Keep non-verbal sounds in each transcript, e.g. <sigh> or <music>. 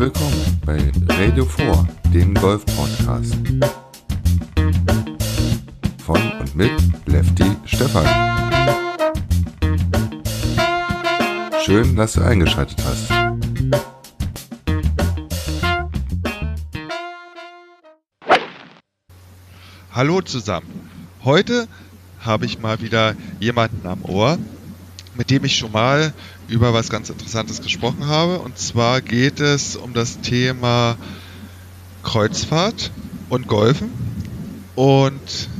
willkommen bei Radio 4, dem Golf-Podcast. Von und mit Lefty Stefan. Schön, dass du eingeschaltet hast. Hallo zusammen. Heute habe ich mal wieder jemanden am Ohr, mit dem ich schon mal über was ganz Interessantes gesprochen habe. Und zwar geht es um das Thema Kreuzfahrt und Golfen. Und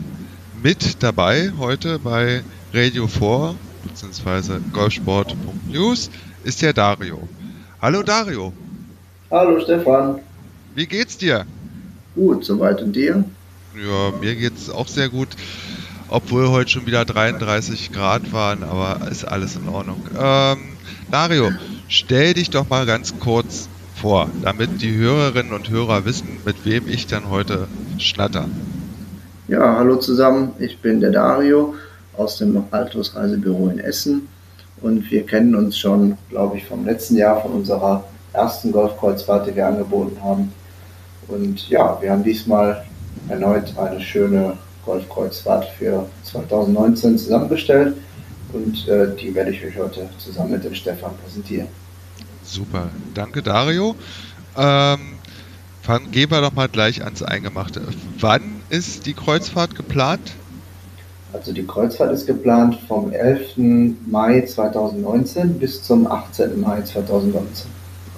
mit dabei heute bei Radio 4 bzw. Golfsport.news ist der Dario. Hallo Dario. Hallo Stefan. Wie geht's dir? Gut, soweit und dir? Ja, mir geht's auch sehr gut obwohl heute schon wieder 33 Grad waren, aber ist alles in Ordnung. Ähm, Dario, stell dich doch mal ganz kurz vor, damit die Hörerinnen und Hörer wissen, mit wem ich dann heute schnatter. Ja, hallo zusammen, ich bin der Dario aus dem Altus Reisebüro in Essen und wir kennen uns schon, glaube ich, vom letzten Jahr von unserer ersten Golfkreuzfahrt, die wir angeboten haben. Und ja, wir haben diesmal erneut eine schöne Golfkreuzfahrt für 2019 zusammengestellt und äh, die werde ich euch heute zusammen mit dem Stefan präsentieren. Super, danke Dario. Ähm, fang, gehen wir doch mal gleich ans Eingemachte. Wann ist die Kreuzfahrt geplant? Also die Kreuzfahrt ist geplant vom 11. Mai 2019 bis zum 18. Mai 2019.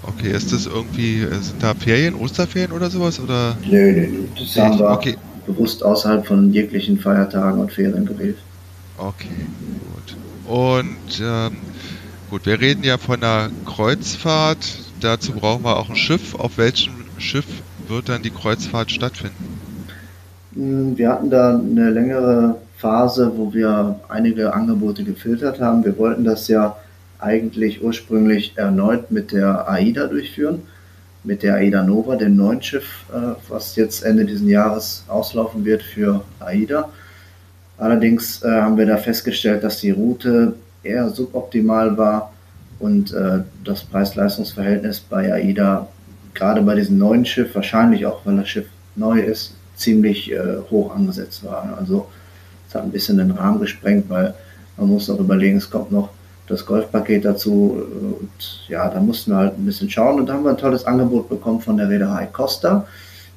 Okay, ist das irgendwie, sind da Ferien, Osterferien oder sowas? Oder? Nö, nö, nö. Das haben wir, okay bewusst außerhalb von jeglichen Feiertagen und Ferien gewählt. Okay, gut. Und ähm, gut, wir reden ja von einer Kreuzfahrt. Dazu brauchen wir auch ein Schiff. Auf welchem Schiff wird dann die Kreuzfahrt stattfinden? Hm, wir hatten da eine längere Phase, wo wir einige Angebote gefiltert haben. Wir wollten das ja eigentlich ursprünglich erneut mit der AIDA durchführen mit der AIDA Nova, dem neuen Schiff, äh, was jetzt Ende dieses Jahres auslaufen wird für AIDA. Allerdings äh, haben wir da festgestellt, dass die Route eher suboptimal war und äh, das Preis-Leistungs-Verhältnis bei AIDA, gerade bei diesem neuen Schiff, wahrscheinlich auch, weil das Schiff neu ist, ziemlich hoch angesetzt war. Also es hat ein bisschen den Rahmen gesprengt, weil man muss auch überlegen, es kommt noch das Golfpaket dazu. Und ja, da mussten wir halt ein bisschen schauen. Und da haben wir ein tolles Angebot bekommen von der Reederei Costa,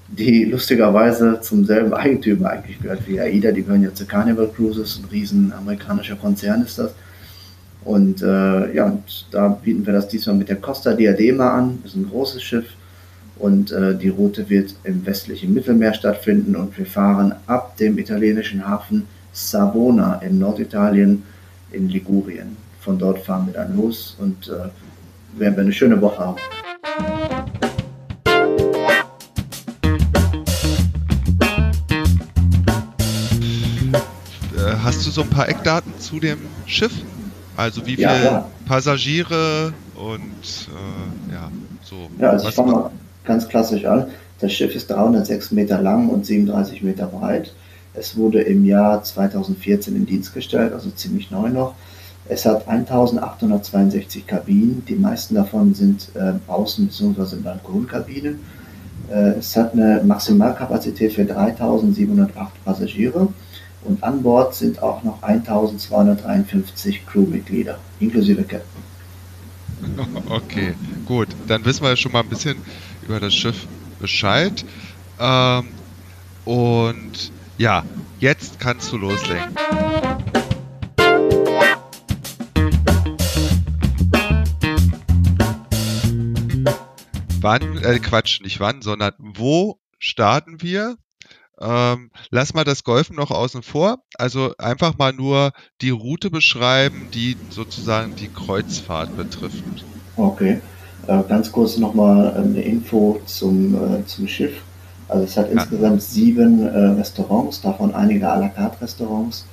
die lustigerweise zum selben <laughs> Eigentümer eigentlich gehört wie AIDA. Die gehören ja zu Carnival Cruises, ein riesen amerikanischer Konzern ist das. Und äh, ja, und da bieten wir das diesmal mit der Costa Diadema an. Das ist ein großes Schiff. Und äh, die Route wird im westlichen Mittelmeer stattfinden. Und wir fahren ab dem italienischen Hafen Savona in Norditalien in Ligurien. Von dort fahren wir dann los und äh, werden wir eine schöne Woche haben. Äh, hast du so ein paar Eckdaten zu dem Schiff? Also wie viele ja, Passagiere und äh, ja, so. Ja, also ich fange mal ganz klassisch an. Das Schiff ist 306 Meter lang und 37 Meter breit. Es wurde im Jahr 2014 in Dienst gestellt, also ziemlich neu noch. Es hat 1862 Kabinen, die meisten davon sind äh, Außen- bzw. Balkonkabinen. Äh, es hat eine Maximalkapazität für 3708 Passagiere und an Bord sind auch noch 1253 Crewmitglieder, inklusive Captain. <laughs> Okay, gut. Dann wissen wir schon mal ein bisschen über das Schiff Bescheid. Ähm, und ja, jetzt kannst du loslegen. Wann, äh, Quatsch, nicht wann, sondern wo starten wir? Ähm, lass mal das Golfen noch außen vor. Also einfach mal nur die Route beschreiben, die sozusagen die Kreuzfahrt betrifft. Okay. Äh, ganz kurz nochmal eine Info zum, äh, zum Schiff. Also es hat ja. insgesamt sieben äh, Restaurants, davon einige à la carte Restaurants.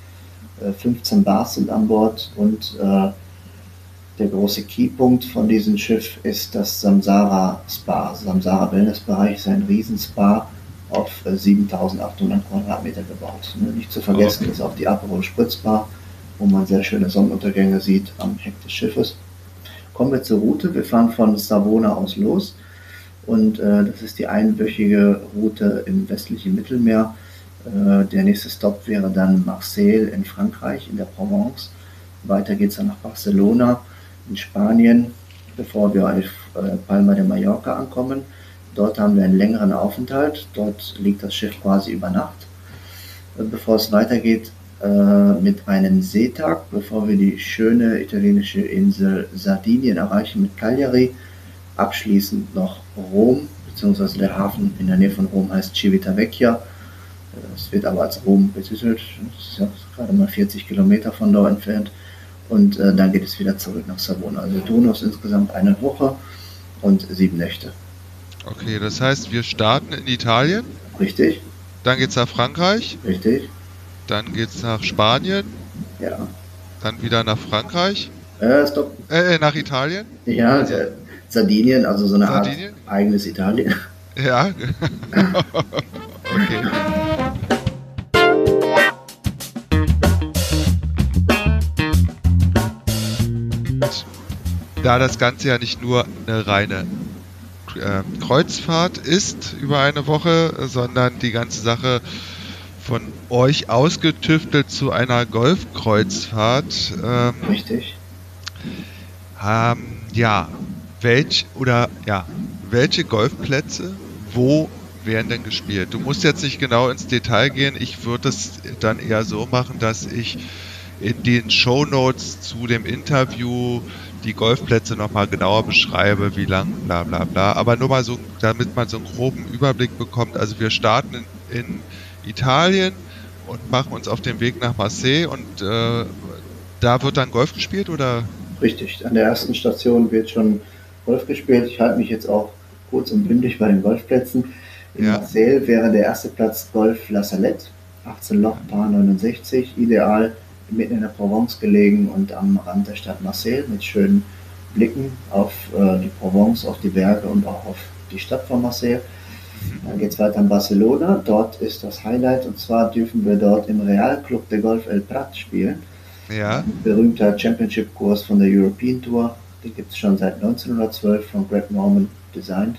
15 äh, Bars sind an Bord und äh, der große Keypunkt von diesem Schiff ist das Samsara Spa. Samsara Wellnessbereich ist ein Riesenspa auf 7800 äh, Quadratmeter gebaut. Ne, nicht zu vergessen okay. ist auch die Aperol Spritzbar, wo man sehr schöne Sonnenuntergänge sieht am Heck des Schiffes. Kommen wir zur Route. Wir fahren von Savona aus los. Und äh, das ist die einwöchige Route im westlichen Mittelmeer. Äh, der nächste Stop wäre dann Marseille in Frankreich, in der Provence. Weiter geht es dann nach Barcelona in Spanien, bevor wir auf äh, Palma de Mallorca ankommen. Dort haben wir einen längeren Aufenthalt. Dort liegt das Schiff quasi über Nacht. Äh, bevor es weitergeht äh, mit einem Seetag, bevor wir die schöne italienische Insel Sardinien erreichen mit Cagliari. Abschließend noch Rom, beziehungsweise der Hafen in der Nähe von Rom heißt Civitavecchia. Es wird aber als Rom betitelt. Das ist ja gerade mal 40 Kilometer von dort entfernt. Und äh, dann geht es wieder zurück nach Savona. Also Donos insgesamt eine Woche und sieben Nächte. Okay, das heißt, wir starten in Italien. Richtig. Dann geht es nach Frankreich. Richtig. Dann geht es nach Spanien. Ja. Dann wieder nach Frankreich. Äh, stopp. Äh, nach Italien. Ja, also, Sardinien, also so eine Sardinien? Art eigenes Italien. Ja. <laughs> okay. Da das Ganze ja nicht nur eine reine äh, Kreuzfahrt ist über eine Woche, sondern die ganze Sache von euch ausgetüftelt zu einer Golfkreuzfahrt. Ähm, Richtig. Ähm, ja, welch oder ja, welche Golfplätze, wo werden denn gespielt? Du musst jetzt nicht genau ins Detail gehen. Ich würde es dann eher so machen, dass ich in den Show Notes zu dem Interview die Golfplätze nochmal genauer beschreibe, wie lang, bla bla bla. Aber nur mal so, damit man so einen groben Überblick bekommt. Also wir starten in, in Italien und machen uns auf den Weg nach Marseille und äh, da wird dann Golf gespielt oder? Richtig, an der ersten Station wird schon Golf gespielt. Ich halte mich jetzt auch kurz und bündig bei den Golfplätzen. In ja. Marseille wäre der erste Platz Golf La Salette, 18 Loch, Paar 69, ideal mitten in der Provence gelegen und am Rand der Stadt Marseille mit schönen Blicken auf äh, die Provence, auf die Berge und auch auf die Stadt von Marseille. Dann geht es weiter in Barcelona. Dort ist das Highlight und zwar dürfen wir dort im Real Club de Golf El Prat spielen. Ja. Ein berühmter Championship-Kurs von der European Tour. Den gibt es schon seit 1912 von Greg Norman designt.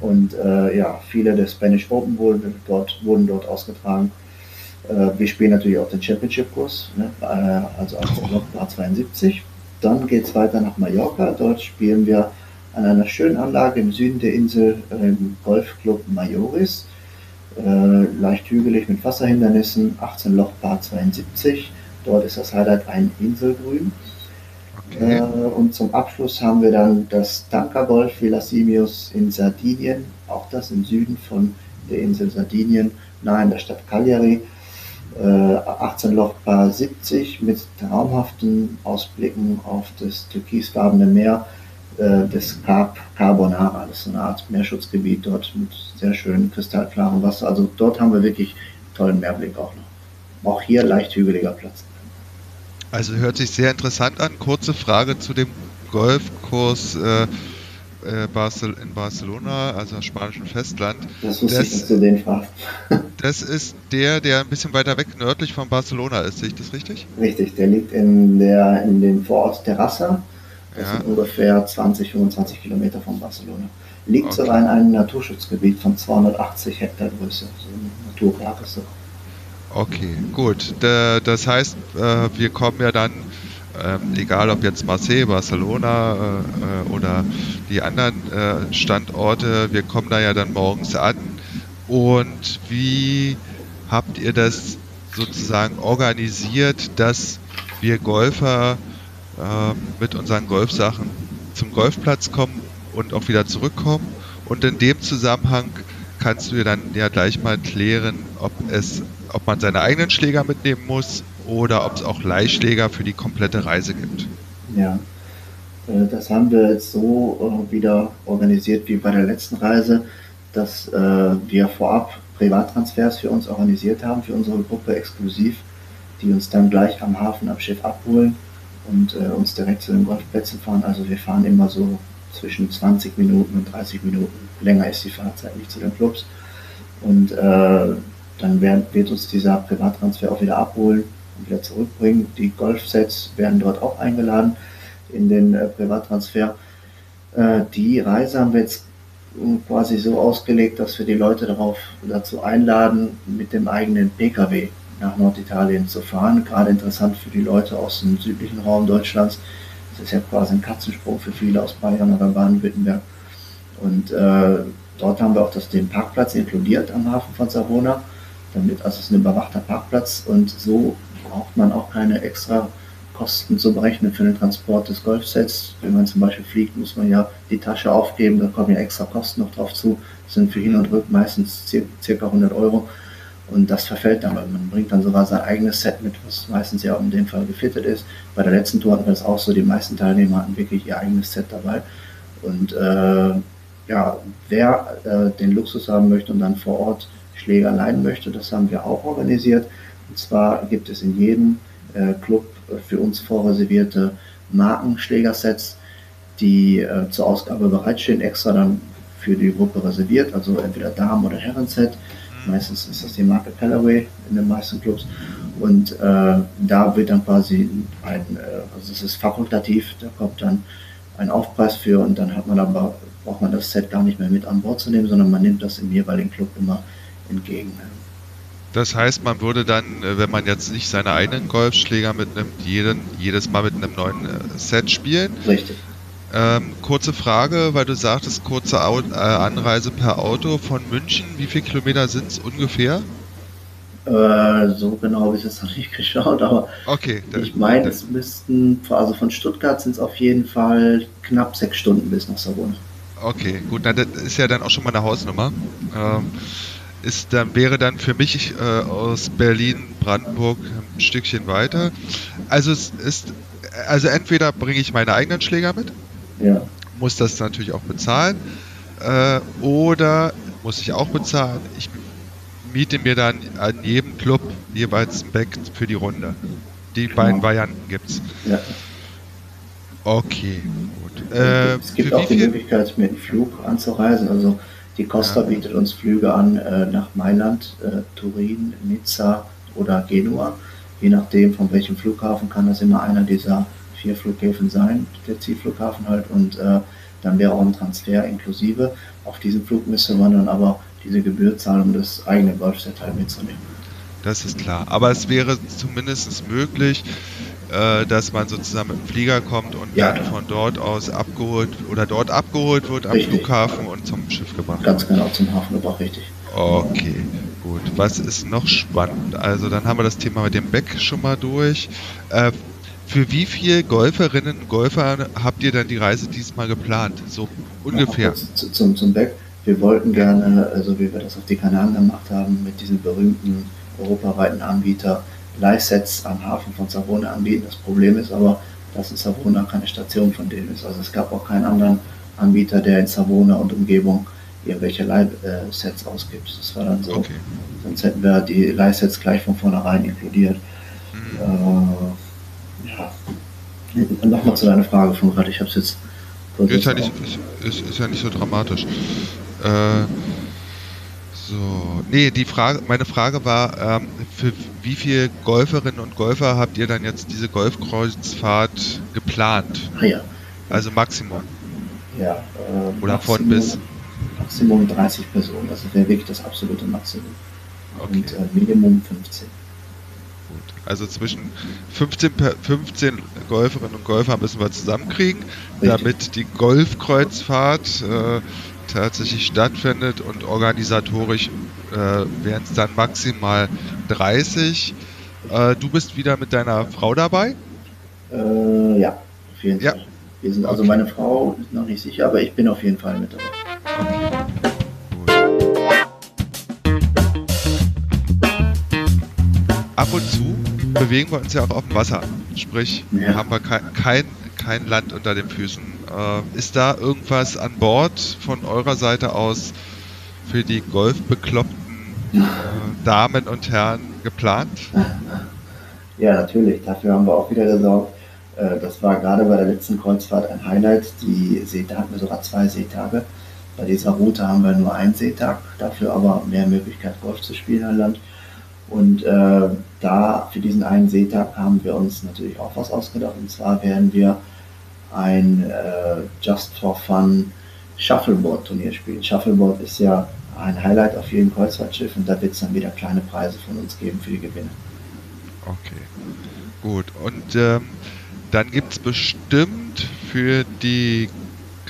Und äh, ja, viele der Spanish Open wurden dort, wurden dort ausgetragen. Äh, wir spielen natürlich auch den Championship-Kurs, ne? Äh, also als oh. 72. Dann geht es weiter nach Mallorca. Dort spielen wir an einer schönen Anlage im Süden der Insel im Golfclub Majoris. Äh, leicht hügelig mit Wasserhindernissen, 18 Loch Par 72. Dort ist das Highlight ein Inselgrün. Okay. Äh, und zum Abschluss haben wir dann das Tanka Golf Villa Simius in Sardinien, auch das im Süden von der Insel Sardinien, nahe in der Stadt Cagliari. 18 äh, Loch Par 70 mit traumhaften Ausblicken auf das türkisfarbene Meer äh, des Cap Carbonara. Das ist eine Art Meerschutzgebiet dort mit sehr schönem kristallklarem Wasser. Also dort haben wir wirklich tollen Meerblick auch noch. Auch hier leicht hügeliger Platz. Also hört sich sehr interessant an. Kurze Frage zu dem Golfkurs äh, äh in Barcelona, also spanischen Festland. Das wusste das, ich, dass du den fragst. <laughs> das ist der, der ein bisschen weiter weg nördlich von Barcelona ist, sehe ich das richtig? Richtig, der liegt in, der, in dem Vorort Terrassa das ja. sind ungefähr 20, 25 Kilometer von Barcelona. Liegt okay. sogar in einem Naturschutzgebiet von 280 Hektar Größe, so ein Naturpark Okay, gut. Das heißt, äh, wir kommen ja dann, ähm, egal ob jetzt Marseille, Barcelona äh, äh, oder die anderen Standorte, wir kommen da ja dann morgens an. Und wie habt ihr das sozusagen organisiert, dass wir Golfer äh, mit unseren Golfsachen zum Golfplatz kommen und auch wieder zurückkommen. Und in dem Zusammenhang kannst du dir dann ja gleich mal klären, ob es, ob man seine eigenen Schläger mitnehmen muss oder ob es auch Leihschläger für die komplette Reise gibt. Ja, äh, das haben wir jetzt so äh, wieder organisiert wie bei der letzten Reise, dass äh, wir vorab Privattransfers für uns organisiert haben, für unsere Gruppe exklusiv, die uns dann gleich am Hafen am Schiff abholen und uns direkt zu den Golfplätzen fahren. Also wir fahren immer so zwischen 20 Minuten und 30 Minuten. Länger ist die Fahrzeit nicht zu den Clubs. Und äh, dann werden, wird uns dieser Privattransfer auch wieder abholen wieder zurückbringen. Die Golfsets werden dort auch eingeladen in den äh, Privattransfer. Äh, die Reise haben wir jetzt quasi so ausgelegt, dass wir die Leute darauf dazu einladen, mit dem eigenen Pkw nach Norditalien zu fahren. Gerade interessant für die Leute aus dem südlichen Raum Deutschlands. Das ist ja quasi ein Katzensprung für viele aus Bayern oder Baden-Württemberg. Und äh, dort haben wir auch das, den Parkplatz inkludiert am Hafen von Savona. Damit, also es ist ein überwachter Parkplatz und so braucht man auch keine extra Kosten zu berechnen für den Transport des Golfsets. Wenn man zum Beispiel fliegt, muss man ja die Tasche aufgeben, da kommen ja extra Kosten noch drauf zu. Das sind für Hin und Rück meistens circa 100 Euro. Und das verfällt dann, weil man bringt dann sogar sein eigenes Set mit, was meistens ja in dem Fall gefittet ist. Bei der letzten Tour hatten wir das auch so, die meisten Teilnehmer hatten wirklich ihr eigenes Set dabei. Und äh, ja, wer äh, den Luxus haben möchte und dann vor Ort Schläger leihen möchte, das haben wir auch organisiert. Und zwar gibt es in jedem äh, Club für uns vorreservierte Markenschlägersets, die äh, zur Ausgabe bereitstehen, extra dann für die Gruppe reserviert, also entweder Damen- oder Herrenset. Mhm. Meistens ist das die Marke Callaway in den meisten Clubs. Und äh, da wird dann quasi ein, äh, also es ist fakultativ, da kommt dann ein Aufpreis für und dann hat man aber, braucht man das Set gar nicht mehr mit an Bord zu nehmen, sondern man nimmt das im jeweiligen Club immer entgegen. Das heißt, man würde dann, äh, wenn man jetzt nicht seine eigenen Golfschläger mitnimmt, jeden, jedes Mal mit einem neuen äh, Set spielen. Richtig. Ähm, kurze Frage, weil du sagtest, kurze Au äh, Anreise per Auto von München. Wie viele Kilometer sind es ungefähr? Äh, so genau habe ich es noch nicht <laughs> geschaut, aber okay, ich meine, es müssten, also von Stuttgart sind es auf jeden Fall knapp sechs Stunden bis nach Savona. Okay, gut, na, das ist ja dann auch schon mal eine Hausnummer. Ähm, ist dann, wäre dann für mich äh, aus Berlin, Brandenburg ein Stückchen weiter. Also es ist, also entweder bringe ich meine eigenen Schläger mit, ja. muss das natürlich auch bezahlen, äh, oder muss ich auch bezahlen. Ich miete mir dann an jedem Club jeweils ein Back für die Runde. Die genau. beiden Varianten gibt es. Ja. Okay, gut. Äh, es gibt auch die Möglichkeit, mit dem Flug anzureisen. Also die Costa ja. bietet uns Flüge an äh, nach Mailand, äh, Turin, Nizza oder Genua. Je nachdem, von welchem Flughafen kann das immer einer dieser vier Flughäfen sein, der Zielflughafen halt. Und äh, dann wäre auch ein Transfer inklusive. Auf diesem Flug müsste man dann aber diese Gebühr zahlen, um das eigene Golfset halt mitzunehmen. Das ist klar. Aber es wäre zumindest möglich, äh, dass man sozusagen mit dem Flieger kommt und ja, dann von dort aus abgeholt oder dort abgeholt wird am richtig. Flughafen und zum Schiff gebracht Ganz genau, zum Hafen gebracht, richtig. Okay, gut. Was ist noch spannend? Also dann haben wir das Thema mit dem Beck schon mal durch. Äh, für wie viele Golferinnen und Golfer habt ihr dann die Reise diesmal geplant? So ungefähr. Ja, zum, zum Beck. Wir wollten gerne, also wie wir das auf die Kanaren gemacht haben, mit diesem berühmten europaweiten Anbieter Leihsets am Hafen von Savona anbieten. Das Problem ist aber, dass in Savona keine Station von denen ist. Also es gab auch keinen anderen Anbieter, der in Savona und Umgebung irgendwelche Leihsets ausgibt. Das war dann so. Okay. Sonst hätten wir die Leihsets gleich von vornherein inkludiert. Mhm. Äh, ja. Nochmal zu deiner Frage von gerade, ich habe es jetzt. Ist ja, nicht, ist, ist ja nicht so dramatisch. Äh, so, nee, die Frage, meine Frage war, ähm, für wie viele Golferinnen und Golfer habt ihr dann jetzt diese Golfkreuzfahrt geplant? Ah ja. Also Maximum. Ja. Äh, Oder Maximum, von bis? Maximum 30 Personen, das wäre wirklich das absolute Maximum. Okay. Und äh, Minimum 15. Gut. Also zwischen 15, 15 Golferinnen und Golfer müssen wir zusammenkriegen, Richtig. damit die Golfkreuzfahrt äh, tatsächlich stattfindet und organisatorisch äh, wären es dann maximal 30. Äh, du bist wieder mit deiner Frau dabei? Äh, ja, auf jeden ja. Fall. Wir sind, also okay. meine Frau ist noch nicht sicher, aber ich bin auf jeden Fall mit dabei. Okay. Ab und zu bewegen wir uns ja auch auf dem Wasser. Sprich, ja. haben wir kein, kein, kein Land unter den Füßen. Äh, ist da irgendwas an Bord von eurer Seite aus für die golfbekloppten äh, Damen und Herren geplant? Ja, natürlich. Dafür haben wir auch wieder gesorgt. Äh, das war gerade bei der letzten Kreuzfahrt ein Highlight. Die Seetage hatten wir sogar zwei Seetage. Bei dieser Route haben wir nur einen Seetag, dafür aber mehr Möglichkeit, Golf zu spielen an Land. Und äh, da für diesen einen Seetag haben wir uns natürlich auch was ausgedacht. Und zwar werden wir ein äh, Just for Fun Shuffleboard-Turnier spielen. Shuffleboard ist ja ein Highlight auf jedem Kreuzfahrtschiff und da wird es dann wieder kleine Preise von uns geben für die Gewinne. Okay, gut. Und ähm, dann gibt es bestimmt für die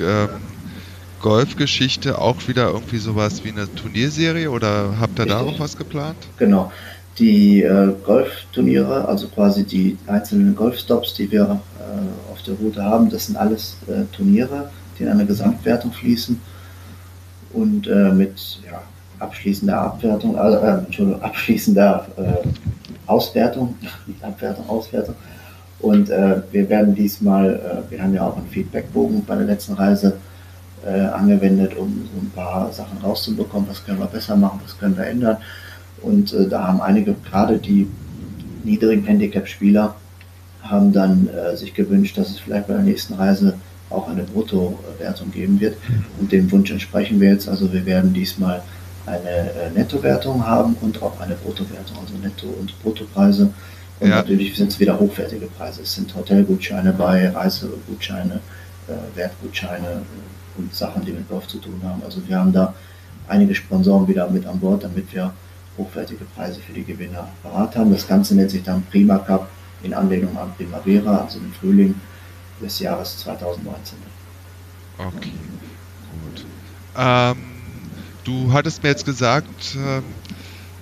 ähm, Golfgeschichte auch wieder irgendwie sowas wie eine Turnierserie oder habt ihr Richtig. da auch was geplant? Genau. Die äh, Golfturniere, also quasi die einzelnen Golfstops, die wir äh, auf der Route haben, das sind alles äh, Turniere, die in eine Gesamtwertung fließen und äh, mit ja, abschließender Abwertung, also, Entschuldigung, abschließender Auswertung, <laughs> nicht Abwertung, Auswertung. Und wir werden diesmal, wir haben ja auch einen Feedbackbogen bei der letzten Reise angewendet, um so ein paar Sachen rauszubekommen, was können wir besser machen, was können wir ändern. Und äh, da haben einige, gerade die niedrigen Handicap-Spieler, haben dann äh, sich gewünscht, dass es vielleicht bei der nächsten Reise auch eine Bruttowertung geben wird. Und dem Wunsch entsprechen wir jetzt. Also wir werden diesmal eine äh, Nettowertung haben und auch eine Bruttowertung, also Netto- und Bruttopreise. Und ja. natürlich sind es wieder hochwertige Preise. Es sind Hotelgutscheine bei, Reisegutscheine, äh, Wertgutscheine äh, und Sachen, die mit Golf zu tun haben. Also wir haben da einige Sponsoren wieder mit an Bord, damit wir hochwertige Preise für die Gewinner parat haben. Das Ganze nennt sich dann Prima Cup in Anlehnung an Primavera, also im Frühling des Jahres 2019. Okay, gut. Ähm, du hattest mir jetzt gesagt, äh,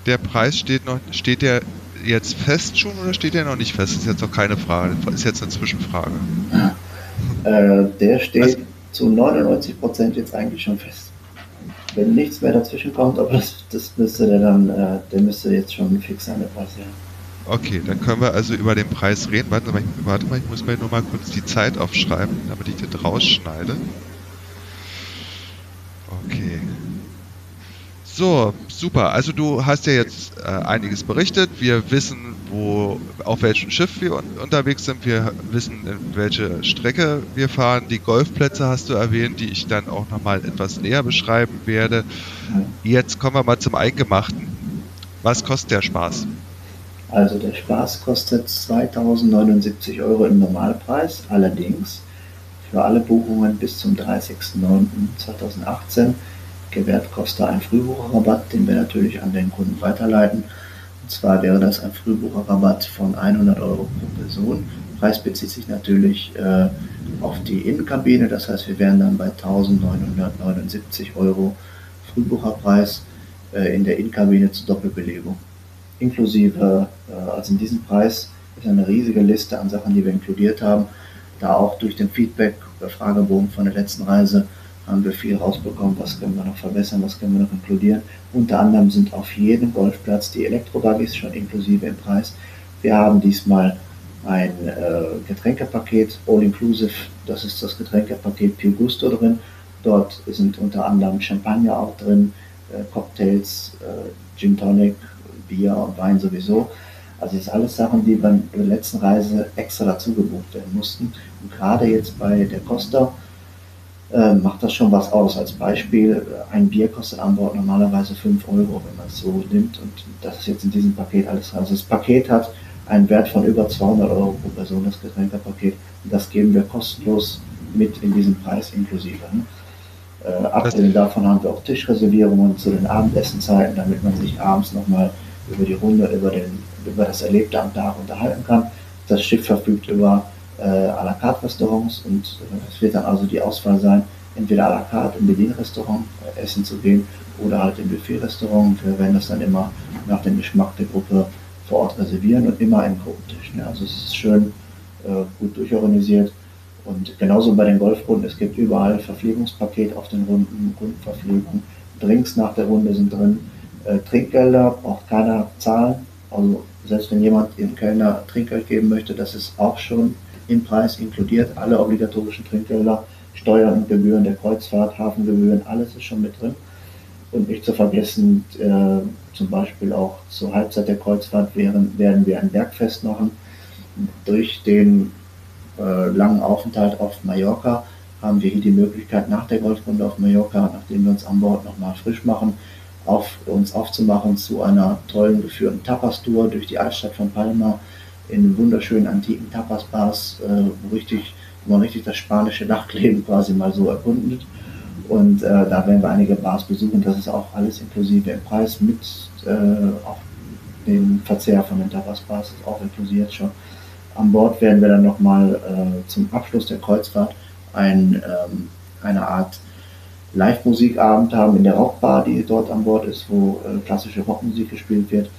der Preis steht noch, steht der jetzt fest schon oder steht der noch nicht fest? Das ist jetzt noch keine Frage, das ist jetzt eine Zwischenfrage. Äh, der steht Was? zu 99 Prozent jetzt eigentlich schon fest wenn nichts mehr dazwischen kommt, aber das, das müsste der dann, äh, der müsste jetzt schon fix sein, der Preis, ja. Okay, dann können wir also über den Preis reden. Warte mal, ich, warte mal, ich muss mir nur mal kurz die Zeit aufschreiben, damit ich das rausschneide. Okay. So, super. Also du hast ja jetzt äh, einiges berichtet. Wir wissen, wo, auf welchem Schiff wir un unterwegs sind. Wir wissen, welche Strecke wir fahren. Die Golfplätze hast du erwähnt, die ich dann auch nochmal etwas näher beschreiben werde. Jetzt kommen wir mal zum Eingemachten. Was kostet der Spaß? Also der Spaß kostet 2079 Euro im Normalpreis. Allerdings für alle Buchungen bis zum 30.09.2018 gewährt Costa einen Frühbucherrabatt, den wir natürlich an den Kunden weiterleiten. Und zwar wäre das ein Frühbucherrabatt von 100 Euro pro Person. Preis bezieht sich natürlich äh, auf die Innenkabine, das heißt, wir wären dann bei 1979 Euro Frühbucherpreis äh, in der Innenkabine zur Doppelbelegung. Inklusive, äh, also in diesem Preis ist eine riesige Liste an Sachen, die wir inkludiert haben, da auch durch den Feedback, der Fragebogen von der letzten Reise haben wir viel rausbekommen, was können wir noch verbessern, was können wir noch inkludieren. Unter anderem sind auf jedem Golfplatz die Elektrobuggies schon inklusive im Preis. Wir haben diesmal ein äh, Getränkepaket, All-Inclusive, das ist das Getränkepaket Pio Gusto drin. Dort sind unter anderem Champagner auch drin, äh, Cocktails, äh, Gin Tonic, Bier und Wein sowieso. Also das ist alles Sachen, die bei der letzten Reise extra dazu gebucht werden mussten. Und gerade jetzt bei der Costa äh, macht das schon was aus. Als Beispiel, ein Bier kostet an Bord normalerweise 5 Euro, wenn man es so nimmt. Und das ist jetzt in diesem Paket alles. Also das Paket hat einen Wert von über 200 Euro pro Person, das Getränkepaket. Und das geben wir kostenlos mit in diesem Preis inklusive. Ne? Äh, abgesehen davon haben wir auch Tischreservierungen zu den Abendessenzeiten, damit man sich abends nochmal über die Runde, über, den, über das Erlebte am Tag unterhalten kann. Das Schiff verfügt über äh, à la carte Restaurants und äh, es wird dann also die Auswahl sein, entweder à la carte im Bedienrestaurant äh, essen zu gehen oder halt im Buffet-Restaurant. Wir werden das dann immer nach dem Geschmack der Gruppe vor Ort reservieren und immer im Gruppentisch. Ne? Also es ist schön äh, gut durchorganisiert. Und genauso bei den Golfrunden, es gibt überall Verpflegungspaket auf den Runden, Rundenverpflegung. Drinks nach der Runde sind drin. Äh, Trinkgelder braucht keiner zahlen. Also selbst wenn jemand dem Kellner Trinkgeld geben möchte, das ist auch schon im Preis inkludiert, alle obligatorischen Trinkgelder, Steuern und Gebühren der Kreuzfahrt, Hafengebühren, alles ist schon mit drin. Und nicht zu vergessen, äh, zum Beispiel auch zur Halbzeit der Kreuzfahrt werden, werden wir ein Bergfest machen. Durch den äh, langen Aufenthalt auf Mallorca haben wir hier die Möglichkeit, nach der Golfrunde auf Mallorca, nachdem wir uns an Bord nochmal frisch machen, auf, uns aufzumachen zu einer tollen geführten Tapas-Tour durch die Altstadt von Palma in wunderschönen antiken Tapas-Bars, äh, wo, richtig, wo man richtig das spanische Nachtleben quasi mal so erkundet. Und äh, da werden wir einige Bars besuchen. Das ist auch alles inklusive im Preis mit äh, auch dem Verzehr von den Tapas-Bars ist auch inklusiert schon. An Bord werden wir dann nochmal äh, zum Abschluss der Kreuzfahrt ein, ähm, eine Art Live-Musikabend haben in der Rockbar, die dort an Bord ist, wo äh, klassische Rockmusik gespielt wird.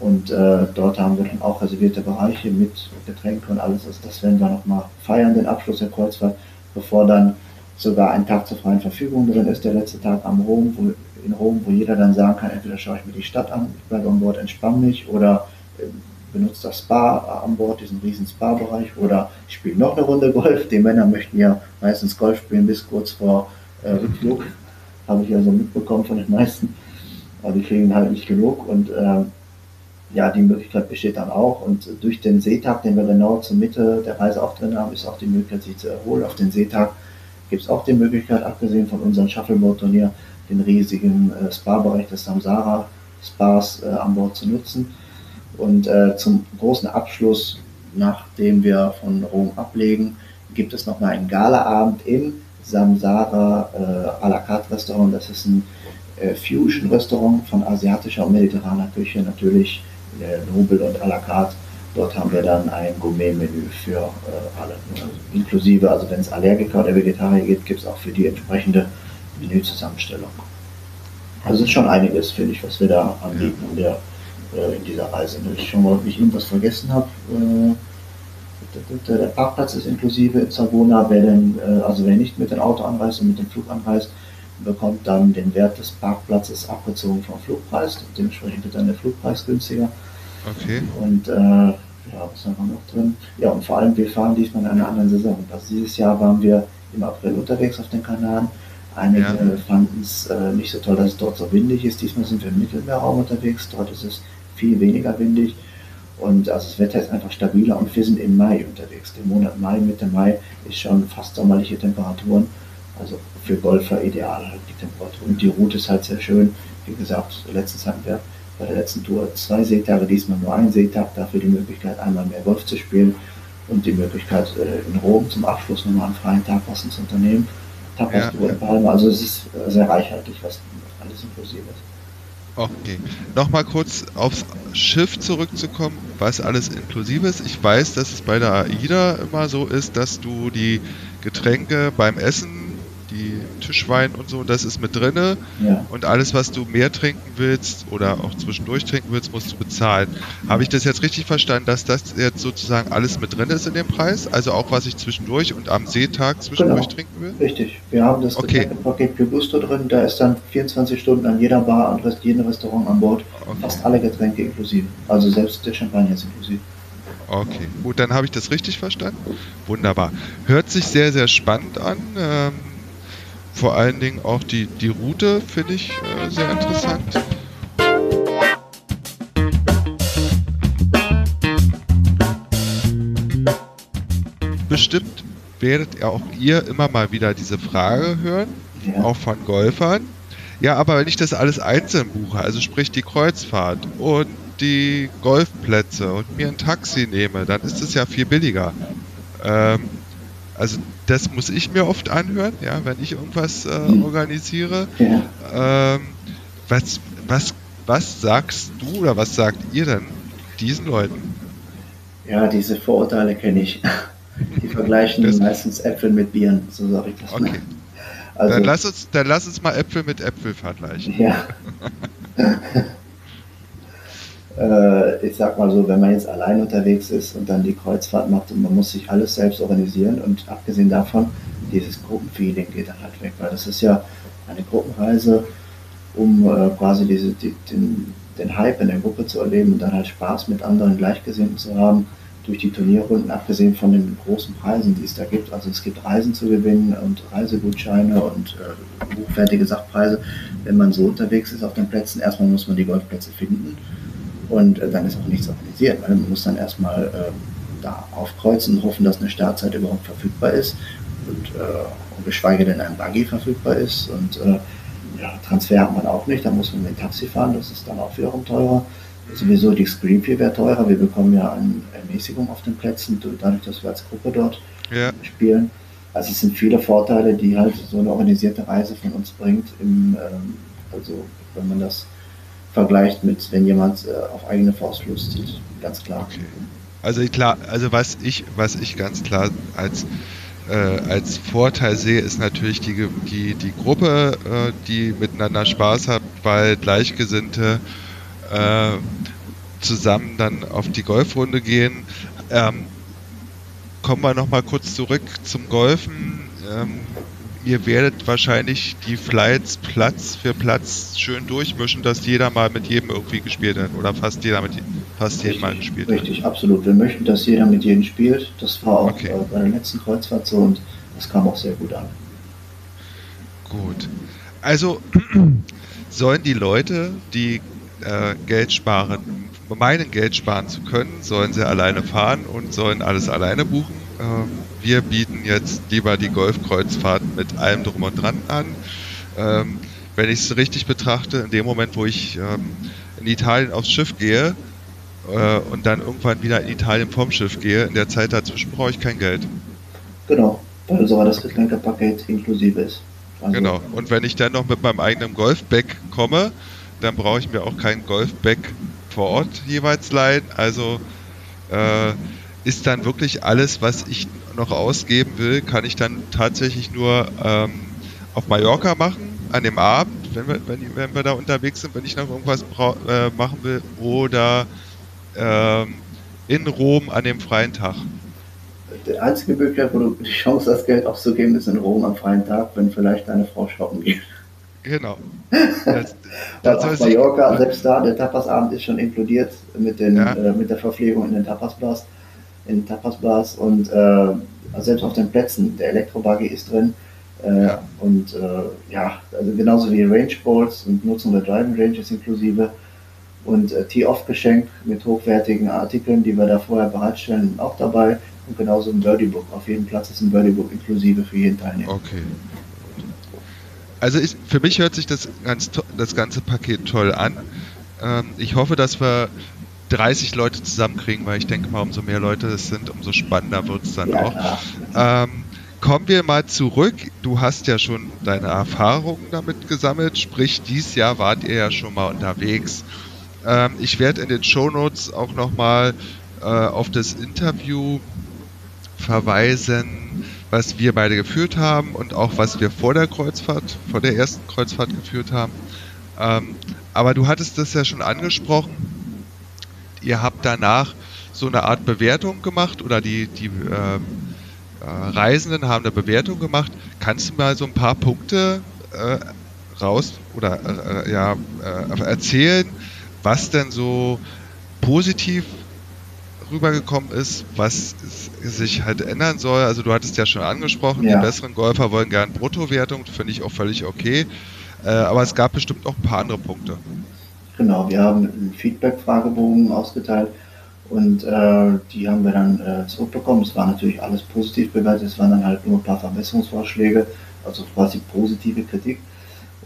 Und äh, dort haben wir dann auch reservierte Bereiche mit Getränken und alles. Also das werden wir nochmal feiern, den Abschluss der Kreuzfahrt, bevor dann sogar ein Tag zur freien Verfügung drin ist, der letzte Tag am Rom, wo, in Rom, wo jeder dann sagen kann, entweder schaue ich mir die Stadt an, ich bleibe an Bord, entspanne mich oder äh, benutze das Spa an Bord, diesen riesen Spa-Bereich oder ich spiele noch eine Runde Golf. Die Männer möchten ja meistens Golf spielen bis kurz vor äh, Rückflug. Habe ich ja so mitbekommen von den meisten. Aber die kriegen halt nicht genug und äh, ja, die Möglichkeit besteht dann auch. Und durch den Seetag, den wir genau zur Mitte der Reise auch drin haben, ist auch die Möglichkeit, sich zu erholen. Auf den Seetag gibt es auch die Möglichkeit, abgesehen von unserem Shuffleboat-Turnier, den riesigen äh, Spa-Bereich des Samsara Spas äh, an Bord zu nutzen. Und äh, zum großen Abschluss, nachdem wir von Rom ablegen, gibt es nochmal einen Galaabend im Samsara äh, à la carte Restaurant. Das ist ein äh, Fusion-Restaurant von asiatischer und mediterraner Küche, natürlich äh, Nobel und à la carte. Dort haben wir dann ein Gourmet-Menü für äh, alle, also inklusive, also wenn es Allergiker oder Vegetarier gibt, gibt es auch für die entsprechende Menüzusammenstellung. Also es ist schon einiges, finde ich, was wir da anbieten in, der, äh, in dieser Reise. Ich schaue mal, ob ich irgendwas vergessen habe. Äh, der Parkplatz ist inklusive in Savona. Wer denn, äh, also wer nicht mit dem Auto anreist und mit dem Flug anreist, bekommt dann den Wert des Parkplatzes abgezogen vom Flugpreis. Dementsprechend wird dann der Flugpreis günstiger. Okay. Und äh, ja, was haben wir noch drin? Ja, und vor allem, wir fahren diesmal in einer anderen Saison. Also dieses Jahr waren wir im April unterwegs auf den Kanaren. Einige ja. fanden es äh, nicht so toll, dass es dort so windig ist. Diesmal sind wir im Mittelmeerraum unterwegs. Dort ist es viel weniger windig. Und also das Wetter ist einfach stabiler und wir sind im Mai unterwegs. Der Monat Mai, Mitte Mai ist schon fast sommerliche Temperaturen. Also für Golfer ideal halt die Temperatur. Und die Route ist halt sehr schön. Wie gesagt, letztens hatten wir bei der letzten Tour zwei Seetage, diesmal nur ein Seetag, dafür die Möglichkeit, einmal mehr Golf zu spielen und die Möglichkeit, äh, in Rom zum Abschluss nochmal einen freien Tag was zu unternehmen. Tapas ja, in Palma, also es ist äh, sehr reichhaltig, was alles inklusive ist. Okay. Nochmal kurz aufs Schiff zurückzukommen, was alles inklusive ist. Ich weiß, dass es bei der AIDA immer so ist, dass du die Getränke beim Essen die Tischwein und so, das ist mit drinne. Ja. Und alles, was du mehr trinken willst oder auch zwischendurch trinken willst, musst du bezahlen. Habe ich das jetzt richtig verstanden, dass das jetzt sozusagen alles mit drin ist in dem Preis? Also auch was ich zwischendurch und am Seetag zwischendurch genau. trinken will? Richtig. Wir haben das okay. Paket Gusto drin, da ist dann 24 Stunden an jeder Bar und jedem Restaurant an Bord okay. fast alle Getränke inklusive. Also selbst der Champagner ist inklusive. Okay, gut, dann habe ich das richtig verstanden. Wunderbar. Hört sich sehr, sehr spannend an. Ähm, vor allen Dingen auch die, die Route finde ich äh, sehr interessant. Bestimmt werdet auch ihr immer mal wieder diese Frage hören, ja. auch von Golfern. Ja, aber wenn ich das alles einzeln buche, also sprich die Kreuzfahrt und die Golfplätze und mir ein Taxi nehme, dann ist es ja viel billiger. Ähm, also das muss ich mir oft anhören, ja, wenn ich irgendwas äh, mhm. organisiere. Ja. Ähm, was, was, was sagst du oder was sagt ihr denn diesen Leuten? Ja, diese Vorurteile kenne ich. Die vergleichen das meistens Äpfel mit Bieren, so sage ich das okay. mal. Also, dann, lass uns, dann lass uns mal Äpfel mit Äpfel vergleichen. Ja. <laughs> äh, ich sag mal so, wenn man jetzt allein unterwegs ist und dann die Kreuzfahrt macht und man muss sich alles selbst organisieren und abgesehen davon, dieses Gruppenfeeling geht dann halt weg, weil das ist ja eine Gruppenreise, um äh, quasi diese, die, den, den Hype in der Gruppe zu erleben und dann halt Spaß mit anderen Gleichgesinnten zu haben durch die Turnierrunden, abgesehen von den großen Preisen, die es da gibt. Also es gibt Reisen zu gewinnen und Reisegutscheine und äh, hochwertige Sachpreise. Wenn man so unterwegs ist auf den Plätzen, erstmal muss man die Golfplätze finden und äh, dann ist auch nichts organisiert. Weil man muss dann erstmal äh, da aufkreuzen und hoffen, dass eine Startzeit überhaupt verfügbar ist und, äh, geschweige denn ein Buggy verfügbar ist. Und äh, ja, Transfer hat man auch nicht, da muss man mit dem Taxi fahren, das ist dann auch wiederum teurer. Sowieso die Screen Fee wäre teurer, wir bekommen ja eine Ermäßigung auf den Plätzen, dadurch, dass wir als Gruppe dort ja. spielen. Also es sind viele Vorteile, die halt so eine organisierte Reise von uns bringt. Im, ähm, also wenn man das vergleicht mit, wenn jemand äh, auf eigene Faust loszieht, ganz klar. Okay. Also klar, also was ich, was ich ganz klar als äh, als Vorteil sehe, ist natürlich die, die, die Gruppe, äh, die miteinander Spaß hat, weil Gleichgesinnte äh, zusammen dann auf die Golfrunde gehen. Ähm, kommen wir nochmal kurz zurück zum Golfen. Ähm, ihr werdet wahrscheinlich die Flights Platz für Platz schön durchmischen, dass jeder mal mit jedem irgendwie gespielt hat oder fast jeder mit fast jedem mal gespielt richtig, hat. Richtig, absolut. Wir möchten, dass jeder mit jedem spielt. Das war auch okay. äh, bei der letzten Kreuzfahrt so und das kam auch sehr gut an. Gut. Also <clears throat> sollen die Leute, die äh, Geld sparen, meinen Geld sparen zu können, sollen sie alleine fahren und sollen alles alleine buchen. Ähm, wir bieten jetzt lieber die Golfkreuzfahrt mit allem drum und dran an. Ähm, wenn ich es richtig betrachte, in dem Moment, wo ich ähm, in Italien aufs Schiff gehe äh, und dann irgendwann wieder in Italien vom Schiff gehe, in der Zeit dazwischen brauche ich kein Geld. Genau, weil sogar das Getränkepaket inklusive ist. Also genau, und wenn ich dann noch mit meinem eigenen Golfbag komme, dann brauche ich mir auch kein Golfbag vor Ort jeweils leihen. Also äh, ist dann wirklich alles, was ich noch ausgeben will, kann ich dann tatsächlich nur ähm, auf Mallorca machen, an dem Abend, wenn wir, wenn, wenn wir da unterwegs sind, wenn ich noch irgendwas äh, machen will, oder ähm, in Rom an dem freien Tag. Der einzige Möglichkeit, wo du die Chance hast, Geld auszugeben, ist in Rom am freien Tag, wenn vielleicht deine Frau shoppen geht. Genau. <laughs> Das, das auf Mallorca, selbst da, der Tapasabend ist schon inkludiert mit, den, ja. äh, mit der Verpflegung in den Tapasbars. In Tapasbars und äh, selbst auf den Plätzen, der Elektrobuggy ist drin. Äh, ja. Und äh, ja, also genauso wie Range Balls und Nutzung der Driving Ranges inklusive. Und äh, Tee-Off-Geschenk mit hochwertigen Artikeln, die wir da vorher bereitstellen, auch dabei. Und genauso ein Birdie Book. Auf jedem Platz ist ein Birdie Book inklusive für jeden Teilnehmer. Okay. Also ich, für mich hört sich das, ganz, das ganze Paket toll an. Ähm, ich hoffe, dass wir 30 Leute zusammenkriegen, weil ich denke mal, umso mehr Leute es sind, umso spannender wird es dann ja, auch. Ähm, kommen wir mal zurück. Du hast ja schon deine Erfahrungen damit gesammelt, sprich, dieses Jahr wart ihr ja schon mal unterwegs. Ähm, ich werde in den Show Notes auch nochmal äh, auf das Interview verweisen, was wir beide geführt haben und auch was wir vor der Kreuzfahrt, vor der ersten Kreuzfahrt geführt haben. Ähm, aber du hattest das ja schon angesprochen. Ihr habt danach so eine Art Bewertung gemacht oder die, die äh, äh, Reisenden haben eine Bewertung gemacht. Kannst du mal so ein paar Punkte äh, raus oder äh, ja, äh, erzählen, was denn so positiv rübergekommen ist, was sich halt ändern soll. Also du hattest ja schon angesprochen, ja. die besseren Golfer wollen gerne Bruttowertung, finde ich auch völlig okay. Äh, aber es gab bestimmt auch ein paar andere Punkte. Genau, wir haben einen Feedback-Fragebogen ausgeteilt und äh, die haben wir dann äh, zurückbekommen. Es war natürlich alles positiv bewertet, es waren dann halt nur ein paar Verbesserungsvorschläge, also quasi positive Kritik.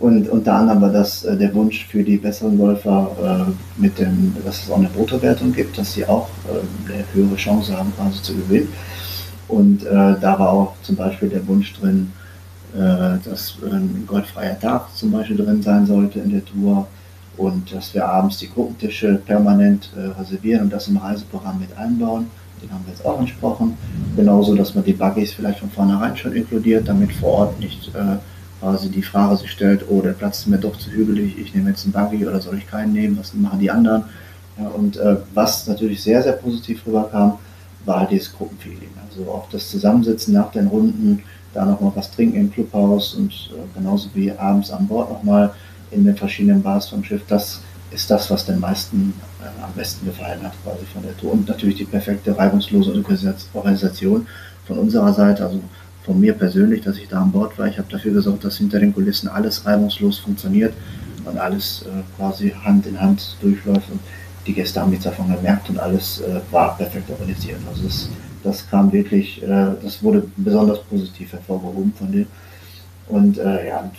Und unter anderem war das äh, der Wunsch für die besseren Golfer, äh, mit dem, dass es auch eine Bruttowertung gibt, dass sie auch äh, eine höhere Chance haben, quasi zu gewinnen. Und äh, da war auch zum Beispiel der Wunsch drin, äh, dass ein goldfreier Tag zum Beispiel drin sein sollte in der Tour und dass wir abends die Gruppentische permanent äh, reservieren und das im Reiseprogramm mit einbauen. Den haben wir jetzt auch entsprochen. Genauso, dass man die Buggies vielleicht von vornherein schon inkludiert, damit vor Ort nicht quasi die Frage sich stellt, oh, der Platz ist mir doch zu hügelig, ich nehme jetzt einen Buggy oder soll ich keinen nehmen, was machen die anderen? Ja, und äh, was natürlich sehr, sehr positiv rüberkam, war halt dieses Gruppenfeeling. Also auch das Zusammensitzen nach den Runden, da nochmal was trinken im Clubhaus und äh, genauso wie abends an Bord nochmal in den verschiedenen Bars vom Schiff, das ist das, was den meisten äh, am besten gefallen hat, quasi von der Tour. Und natürlich die perfekte, reibungslose Organisation von unserer Seite. Also von mir persönlich, dass ich da an Bord war. Ich habe dafür gesorgt, dass hinter den Kulissen alles reibungslos funktioniert und alles äh, quasi Hand in Hand durchläuft. Und die Gäste haben nichts davon gemerkt und alles äh, war perfekt organisiert. Also es, das kam wirklich, äh, das wurde besonders positiv hervorgehoben von denen. Und äh, ja,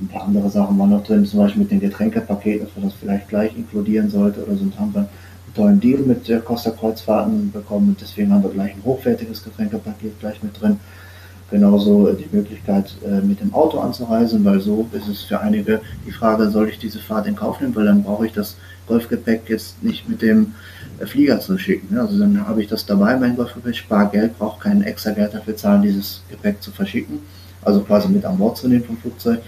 ein paar andere Sachen waren noch drin, zum Beispiel mit den Getränkepaketen, dass man das vielleicht gleich inkludieren sollte oder so. Und haben wir einen tollen Deal mit der Costa Kreuzfahrten bekommen und deswegen haben wir gleich ein hochwertiges Getränkepaket gleich mit drin. genauso die Möglichkeit, äh, mit dem Auto anzureisen, weil so ist es für einige die Frage, soll ich diese Fahrt in Kauf nehmen, weil dann brauche ich das Golfgepäck jetzt nicht mit dem äh, Flieger zu schicken. Also dann habe ich das dabei, mein Golfgepäck, spare Geld, brauche kein extra Geld dafür zahlen, dieses Gepäck zu verschicken, also quasi mit an Bord zu nehmen vom Flugzeug.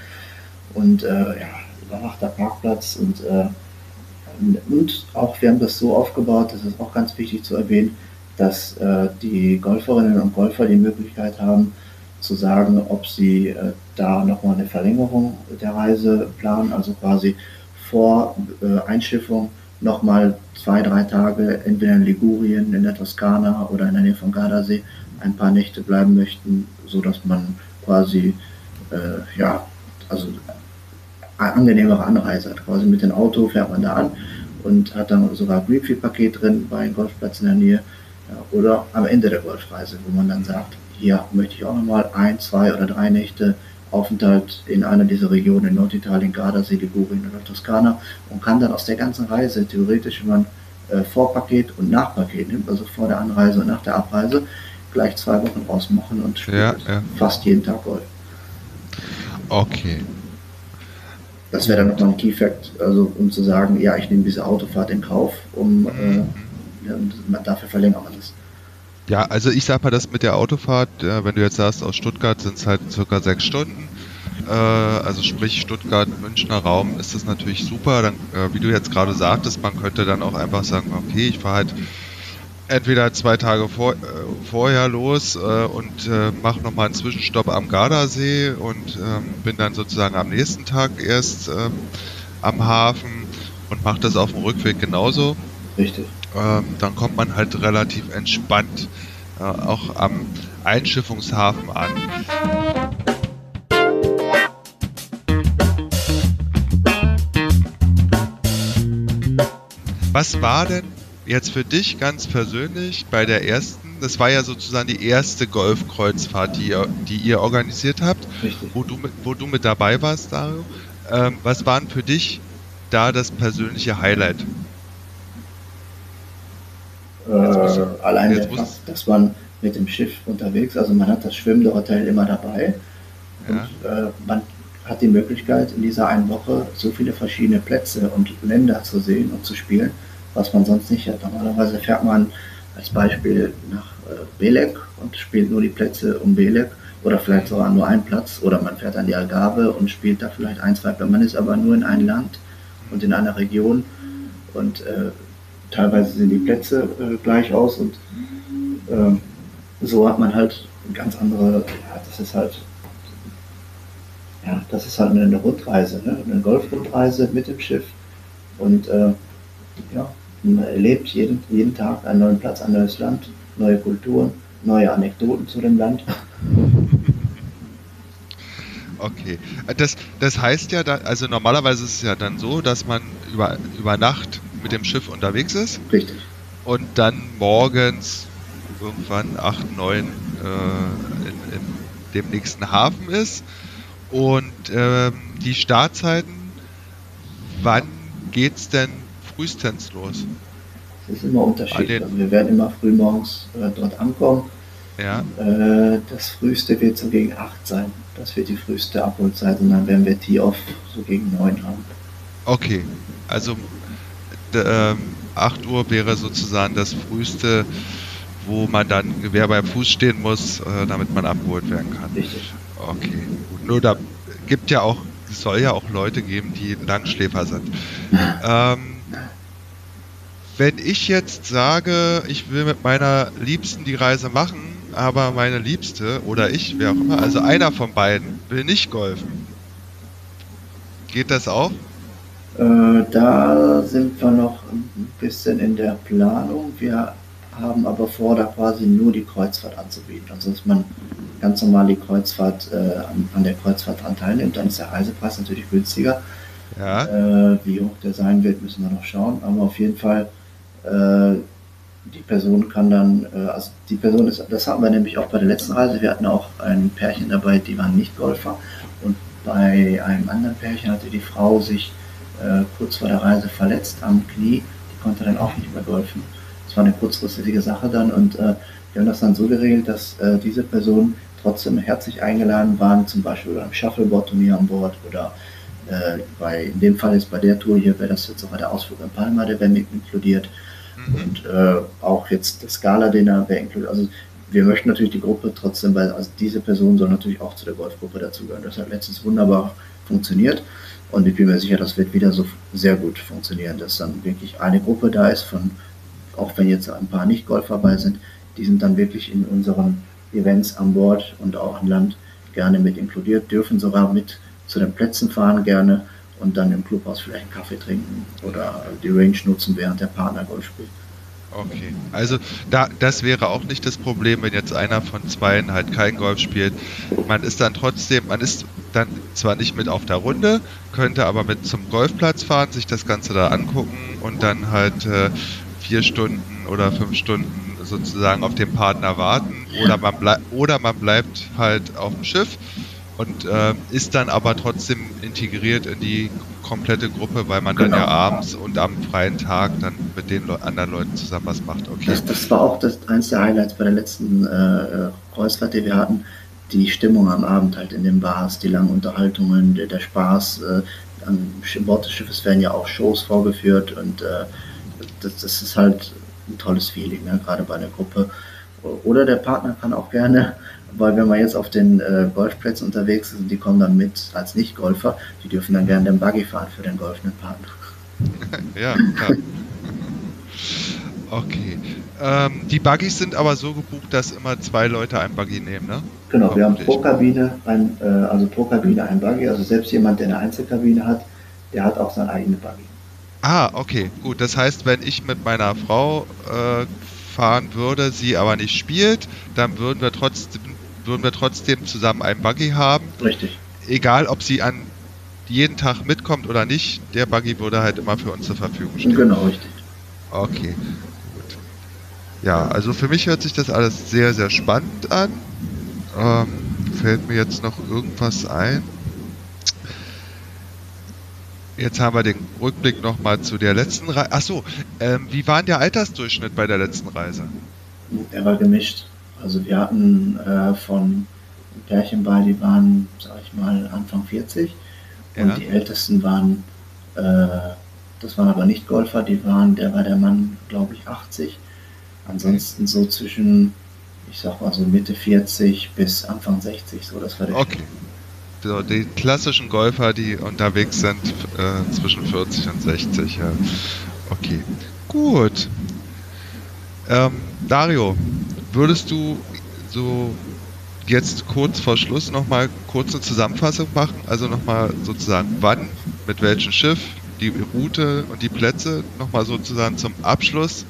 Und äh, ja, überwachter Parkplatz und, äh, und auch wir haben das so aufgebaut, das ist auch ganz wichtig zu erwähnen, dass äh, die Golferinnen und Golfer die Möglichkeit haben, zu sagen, ob sie äh, da nochmal eine Verlängerung der Reise planen, also quasi vor äh, Einschiffung nochmal zwei, drei Tage entweder in Ligurien, in der Toskana oder in der Nähe von Gardasee ein paar Nächte bleiben möchten, sodass man quasi, äh, ja, also angenehmere Anreise hat. Quasi mit dem Auto fährt man da an und hat dann sogar ein Greenfield-Paket drin bei einem Golfplatz in der Nähe ja, oder am Ende der Golfreise, wo man dann sagt, hier möchte ich auch nochmal ein, zwei oder drei Nächte Aufenthalt in einer dieser Regionen in Norditalien, Gardasee, Ligurien oder Toskana und kann dann aus der ganzen Reise theoretisch, wenn man äh, Vorpaket und Nachpaket nimmt, also vor der Anreise und nach der Abreise, gleich zwei Wochen ausmachen und spielt Ja, ja. fast jeden Tag Golf. Okay. Das wäre dann nochmal ein Key Fact, also um zu sagen, ja, ich nehme diese Autofahrt in Kauf, um äh, ja, dafür verlängert man das. Ja, also ich sag mal, das mit der Autofahrt, äh, wenn du jetzt sagst, aus Stuttgart sind es halt circa sechs Stunden. Äh, also sprich Stuttgart, Münchner Raum ist das natürlich super. Dann, äh, wie du jetzt gerade sagtest, man könnte dann auch einfach sagen, okay, ich fahre halt entweder zwei Tage vor, äh, vorher los äh, und äh, mache nochmal einen Zwischenstopp am Gardasee und ähm, bin dann sozusagen am nächsten Tag erst ähm, am Hafen und mache das auf dem Rückweg genauso Richtig. ähm, dann kommt man halt relativ entspannt äh, auch am Einschiffungshafen an. Was war denn jetzt für dich ganz persönlich bei der ersten, das war ja sozusagen die erste Golfkreuzfahrt, die ihr, die ihr organisiert habt, Richtig. wo du mit, wo du mit dabei warst, Dario. Ähm, was waren für dich da das persönliche Highlight? Äh, du- allein der Fakt, dass man mit dem Schiff unterwegs, also man hat das schwimmende Hotel immer dabei Ja. und äh, man hat die Möglichkeit in dieser einen Woche so viele verschiedene Plätze und Länder zu sehen und zu spielen, was man sonst nicht hat. Normalerweise fährt man als Beispiel nach äh, Belek und spielt nur die Plätze um Belek oder vielleicht sogar nur einen Platz oder man fährt an die Algarve und spielt da vielleicht ein, zwei Plätze. Man ist aber nur in einem Land und in einer Region und äh, teilweise sehen die Plätze äh, gleich aus und ähm, so hat man halt ganz andere, ja, das ist halt, ja, das ist halt eine, eine Rundreise, ne? eine Golfrundreise mit dem Schiff und äh, ja, man erlebt jeden, jeden Tag einen neuen Platz, ein neues Land, neue Kulturen, neue Anekdoten zu dem Land. Okay. Das, das heißt ja, da, also normalerweise ist es ja dann so, dass man über, über Nacht mit dem Schiff unterwegs ist Richtig. und dann morgens irgendwann 8, 9 äh, in, in dem nächsten Hafen ist. Und ähm, die Startzeiten, wann geht's denn frühestens los? Es ist immer unterschiedlich. Also wir werden immer früh morgens äh, dort ankommen. Ja, Äh, das früheste wird so gegen 8 sein. Das wird die früheste Abholzeit und dann werden wir Tee-Off so gegen 9 haben. okay. Also ähm, 8 Uhr wäre sozusagen das früheste, wo man dann Gewehr beim Fuß stehen muss, äh, damit man abgeholt werden kann. Richtig. Okay, gut. Nur da gibt ja auch, es soll ja auch Leute geben, die Langschläfer sind. <laughs> Ähm, wenn ich jetzt sage, ich will mit meiner Liebsten die Reise machen, aber meine Liebste oder ich, wer auch immer, also einer von beiden, will nicht golfen. Geht das auch? Äh, da sind wir noch ein bisschen in der Planung. Wir haben aber vor, da quasi nur die Kreuzfahrt anzubieten. Also dass man ganz normal die Kreuzfahrt äh, an, an der Kreuzfahrt dran teilnimmt, dann ist der Reisepreis natürlich günstiger. Ja. Äh, wie hoch der sein wird, müssen wir noch schauen. Aber auf jeden Fall, die Person kann dann, äh, also die Person ist, das hatten wir nämlich auch bei der letzten Reise. Wir hatten auch ein Pärchen dabei, die waren nicht Golfer. Und bei einem anderen Pärchen hatte die Frau sich äh, kurz vor der Reise verletzt am Knie. Die konnte dann auch nicht mehr golfen. Das war eine kurzfristige Sache dann und äh, wir haben das dann so geregelt, dass äh, diese Person trotzdem herzlich eingeladen waren, zum Beispiel beim Shuffleboard-Turnier an Bord oder äh, bei, in dem Fall ist bei der Tour hier, wäre das jetzt sogar der Ausflug in Palma, der wäre mit inkludiert. Mhm. Und äh, auch jetzt das Scala-Dinner wäre inkludiert. Also wir möchten natürlich die Gruppe trotzdem, weil also diese Person soll natürlich auch zu der Golfgruppe dazugehören. Das hat letztens wunderbar funktioniert und ich bin mir sicher, das wird wieder so sehr gut funktionieren, dass dann wirklich eine Gruppe da ist von, auch wenn jetzt ein paar Nicht-Golfer bei sind, die sind dann wirklich in unseren Events an Bord und auch an Land gerne mit inkludiert, dürfen sogar mit zu den Plätzen fahren gerne und dann im Clubhaus vielleicht einen Kaffee trinken oder die Range nutzen, während der Partner Golf spielt. Okay, also da, das wäre auch nicht das Problem, wenn jetzt einer von zweien halt kein Golf spielt. Man ist dann trotzdem, man ist dann zwar nicht mit auf der Runde, könnte aber mit zum Golfplatz fahren, sich das Ganze da angucken und dann halt äh, vier Stunden oder fünf Stunden sozusagen auf den Partner warten oder man, bleib, oder man bleibt halt auf dem Schiff und äh, ist dann aber trotzdem integriert in die komplette Gruppe, weil man genau. dann ja abends und am freien Tag dann mit den Le anderen Leuten zusammen was macht. Okay. Das, das war auch das eins der Highlights bei der letzten äh, Kreuzfahrt, die wir hatten. Die Stimmung am Abend halt in den Bars, die langen Unterhaltungen, der, der Spaß. Äh, an Bord des Schiffes werden ja auch Shows vorgeführt und äh, das, das, ist halt ein tolles Feeling, ne? gerade bei der Gruppe. Oder der Partner kann auch gerne weil wenn wir jetzt auf den äh, Golfplätzen unterwegs sind, die kommen dann mit als Nicht-Golfer, die dürfen dann gerne den Buggy fahren für den golfenden Partner. <laughs> ja, klar. Okay. Ähm, die Buggys sind aber so gebucht, dass immer zwei Leute ein Buggy nehmen, ne? Genau, wir haben pro Kabine, ein, äh, also pro Kabine ein Buggy. Also selbst jemand, der eine Einzelkabine hat, der hat auch sein eigenes Buggy. Ah, okay, gut. Das heißt, wenn ich mit meiner Frau äh, fahren würde, sie aber nicht spielt, dann würden wir trotzdem würden wir trotzdem zusammen einen Buggy haben. Richtig. Egal, ob sie an jeden Tag mitkommt oder nicht, der Buggy würde halt immer für uns zur Verfügung stehen. Genau, richtig. Okay, gut. Ja, also für mich hört sich das alles sehr, sehr spannend an. Ähm, fällt mir jetzt noch irgendwas ein? Jetzt haben wir den Rückblick nochmal zu der letzten Reise. Achso, ähm, wie war denn der Altersdurchschnitt bei der letzten Reise? Der war gemischt. Also wir hatten äh, von Pärchen bei, die waren, sag ich mal, Anfang 40 ja. und die ältesten waren, äh, das waren aber nicht Golfer, die waren, der war der Mann, glaube ich, 80. Ansonsten so zwischen, ich sag mal so Mitte 40 bis Anfang 60, so das war der Okay. So, die klassischen Golfer, die unterwegs sind äh, zwischen 40 und 60, ja. Okay. Gut. Ähm, Dario, Würdest du so jetzt kurz vor Schluss nochmal kurz eine Zusammenfassung machen? Also nochmal sozusagen wann, mit welchem Schiff, die Route und die Plätze nochmal sozusagen zum Abschluss,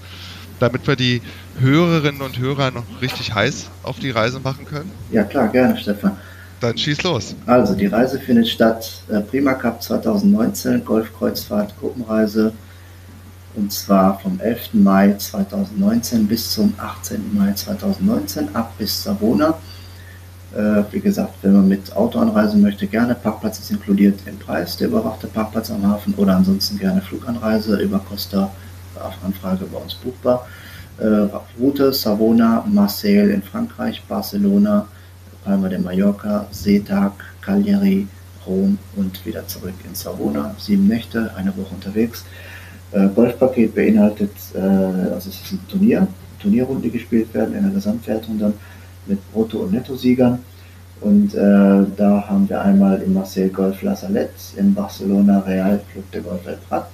damit wir die Hörerinnen und Hörer noch richtig heiß auf die Reise machen können? Ja klar, gerne Stefan. Dann schieß los. Also die Reise findet statt, äh, Prima Cup 2019, Golfkreuzfahrt, Gruppenreise und zwar vom 11. Mai 2019 bis zum 18. Mai 2019 ab bis Savona. Äh, wie gesagt, wenn man mit Auto anreisen möchte, gerne. Parkplatz ist inkludiert im Preis, der überwachte Parkplatz am Hafen oder ansonsten gerne Fluganreise über Costa auf Anfrage bei uns buchbar. Äh, Route Savona, Marseille in Frankreich, Barcelona, Palma de Mallorca, Seetag, Cagliari, Rom und wieder zurück in Savona. Sieben Nächte, eine Woche unterwegs. Äh, Golfpaket beinhaltet, äh, also es ist ein Turnier, Turnierrunden, die gespielt werden in der Gesamtwertung dann mit Brutto- und Netto-Siegern. Und äh, da haben wir einmal in Marseille Golf La Salette, in Barcelona Real Club de Golf El Prat,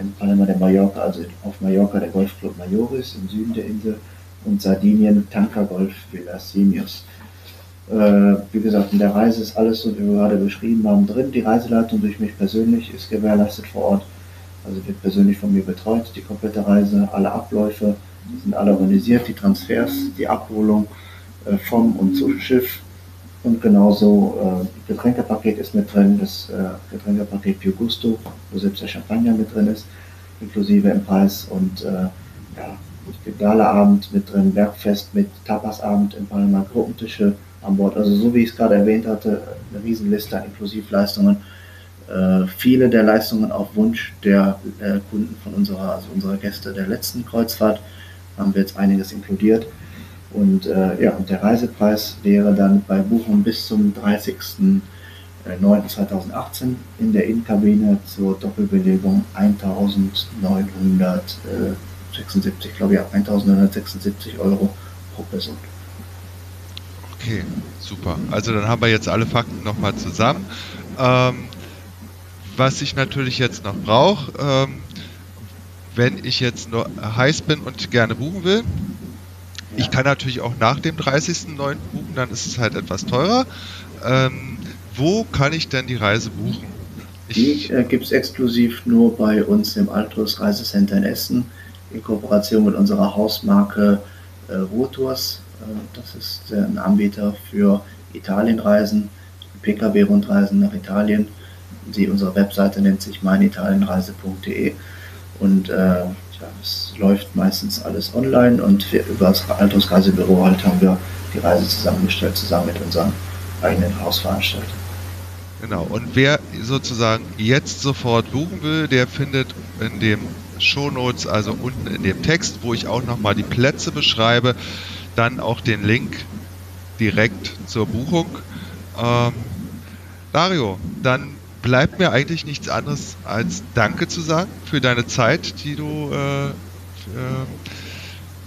in Palma de Mallorca, also auf Mallorca der Golfclub Majoris im Süden der Insel und Sardinien Tanker Golf Villas Simios. Äh, wie gesagt, in der Reise ist alles so, wie wir gerade beschrieben haben, drin. Die Reiseleitung durch mich persönlich ist gewährleistet vor Ort. Also wird persönlich von mir betreut, die komplette Reise, alle Abläufe sind alle organisiert, die Transfers, die Abholung äh, vom und zum Schiff. Und genauso äh, Getränkepaket ist mit drin, das äh, Getränkepaket Pio Gusto, wo selbst der Champagner mit drin ist, inklusive im Preis. Und äh, ja, Galaabend mit drin, Bergfest mit Tapasabend in Palma, Gruppentische an Bord. Also so wie ich es gerade erwähnt hatte, eine Riesenliste an Inklusivleistungen äh, viele der Leistungen auf Wunsch der äh, Kunden von unserer, also unserer Gäste der letzten Kreuzfahrt, haben wir jetzt einiges inkludiert. Und äh, ja, und der Reisepreis wäre dann bei Buchung bis zum 30.09.2018 in der Innenkabine zur Doppelbelegung 1976, glaube ich, 1976 Euro pro Person. Okay, super. Also dann haben wir jetzt alle Fakten nochmal zusammen. Ähm, was ich natürlich jetzt noch brauche, ähm, wenn ich jetzt nur heiß bin und gerne buchen will, ich kann natürlich auch nach dem 30.09. buchen, dann ist es halt etwas teurer. Ähm, wo kann ich denn die Reise buchen? Ich die äh, gibt es exklusiv nur bei uns im Altus Reisecenter in Essen in Kooperation mit unserer Hausmarke äh, Ruhrtours. Äh, das ist äh, ein Anbieter für Italienreisen, Pkw-Rundreisen nach Italien. Die, unsere Webseite nennt sich meinitalienreise.de und äh, ja, es läuft meistens alles online und wir, über das Altos Reisebüro halt haben wir die Reise zusammengestellt, zusammen mit unserem eigenen Hausveranstalter. Genau, und wer sozusagen jetzt sofort buchen will, der findet in dem Shownotes, also unten in dem Text, wo ich auch nochmal die Plätze beschreibe, dann auch den Link direkt zur Buchung. Ähm, Dario, dann bleibt mir eigentlich nichts anderes als Danke zu sagen für deine Zeit, die du äh, äh,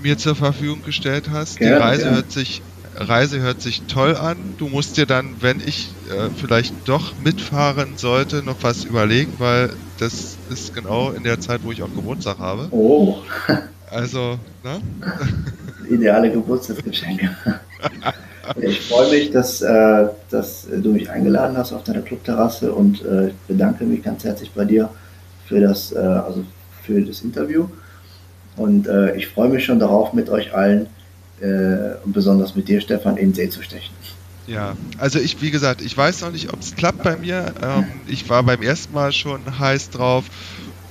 mir zur Verfügung gestellt hast. Gerne, die Reise hört sich Reise hört sich toll an. Du musst dir dann, wenn ich äh, vielleicht doch mitfahren sollte, noch was überlegen, weil das ist genau in der Zeit, wo ich auch Geburtstag habe. Oh. Also, ne? <laughs> Ideale Geburtstagsgeschenke. <laughs> Ich freue mich, dass, äh, dass du mich eingeladen hast auf deiner Clubterrasse und äh, ich bedanke mich ganz herzlich bei dir für das, äh, also für das Interview. Und äh, ich freue mich schon darauf, mit euch allen äh, und besonders mit dir, Stefan, in den See zu stechen. Ja, also ich, wie gesagt, ich weiß noch nicht, ob es klappt bei mir. Ähm, ich war beim ersten Mal schon heiß drauf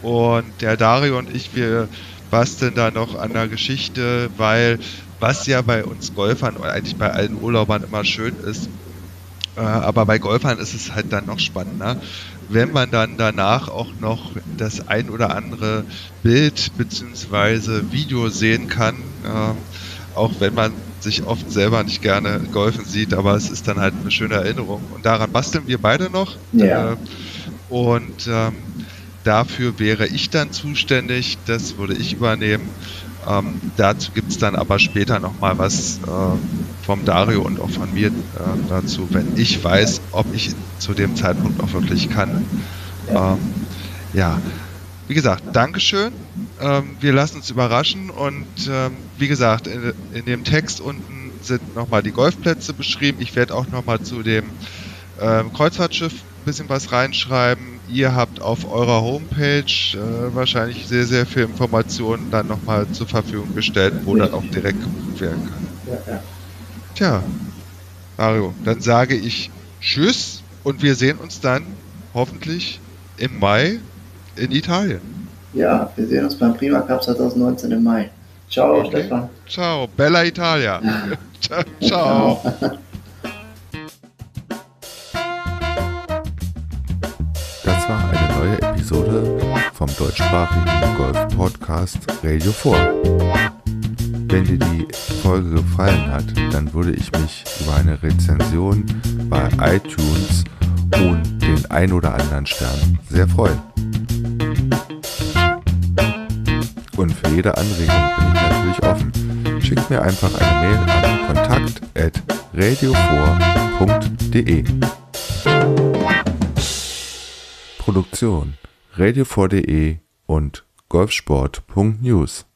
und der Dario und ich, wir basteln da noch an der Geschichte, weil was ja bei uns Golfern oder eigentlich bei allen Urlaubern immer schön ist. Äh, aber bei Golfern ist es halt dann noch spannender, wenn man dann danach auch noch das ein oder andere Bild bzw. Video sehen kann. Äh, auch wenn man sich oft selber nicht gerne golfen sieht, aber es ist dann halt eine schöne Erinnerung. Und daran basteln wir beide noch. Ja. Äh, und ähm, dafür wäre ich dann zuständig, das würde ich übernehmen. Ähm, dazu gibt es dann aber später nochmal was äh, vom Dario und auch von mir äh, dazu, wenn ich weiß, ob ich zu dem Zeitpunkt auch wirklich kann. Ähm, ja, wie gesagt, Dankeschön. Ähm, wir lassen uns überraschen und ähm, wie gesagt, in, in, dem Text unten sind nochmal die Golfplätze beschrieben. Ich werde auch nochmal zu dem ähm, Kreuzfahrtschiff ein bisschen was reinschreiben ihr habt auf eurer Homepage äh, wahrscheinlich sehr, sehr viel Informationen dann nochmal zur Verfügung gestellt, wo dann auch direkt gebucht werden kann. Ja, ja. Tja, Mario, dann sage ich Tschüss und wir sehen uns dann hoffentlich im Mai in Italien. Ja, wir sehen uns beim Prima Cup 2019 im Mai. Ciao, okay. Stefan. Ciao, Bella Italia. <laughs> Ciao. Ciao. <laughs> Episode vom deutschsprachigen Golf-Podcast Radio 4. Wenn dir die Folge gefallen hat, dann würde ich mich über eine Rezension bei iTunes und den ein oder anderen Stern sehr freuen. Und für jede Anregung bin ich natürlich offen. Schickt mir einfach eine Mail an kontakt.radio4.de. Produktion radio4.de und golfsport.news